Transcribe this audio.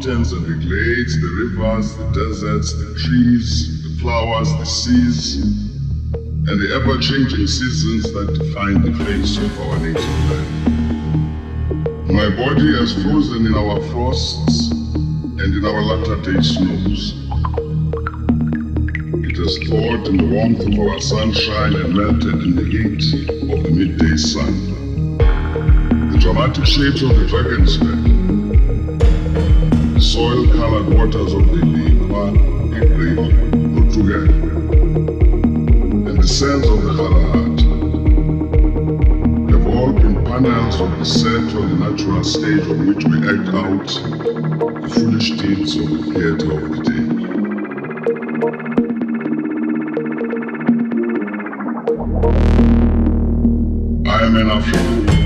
mountains and the glades, the rivers, the deserts, the trees, the flowers, the seas, and the ever changing seasons that define the face of our native land. My body has frozen in our frosts and in our latter day snows. It has thawed in the warmth of our sunshine and melted in the heat of the midday sun. The dramatic shapes of the Drakensberg the soil colored waters of the Lekoa, iGqili, Lutuga, and the sands of the Kgalagadi have all been panels of the central natural stage on which we act out the foolish deeds of the theater of the day. I am an African.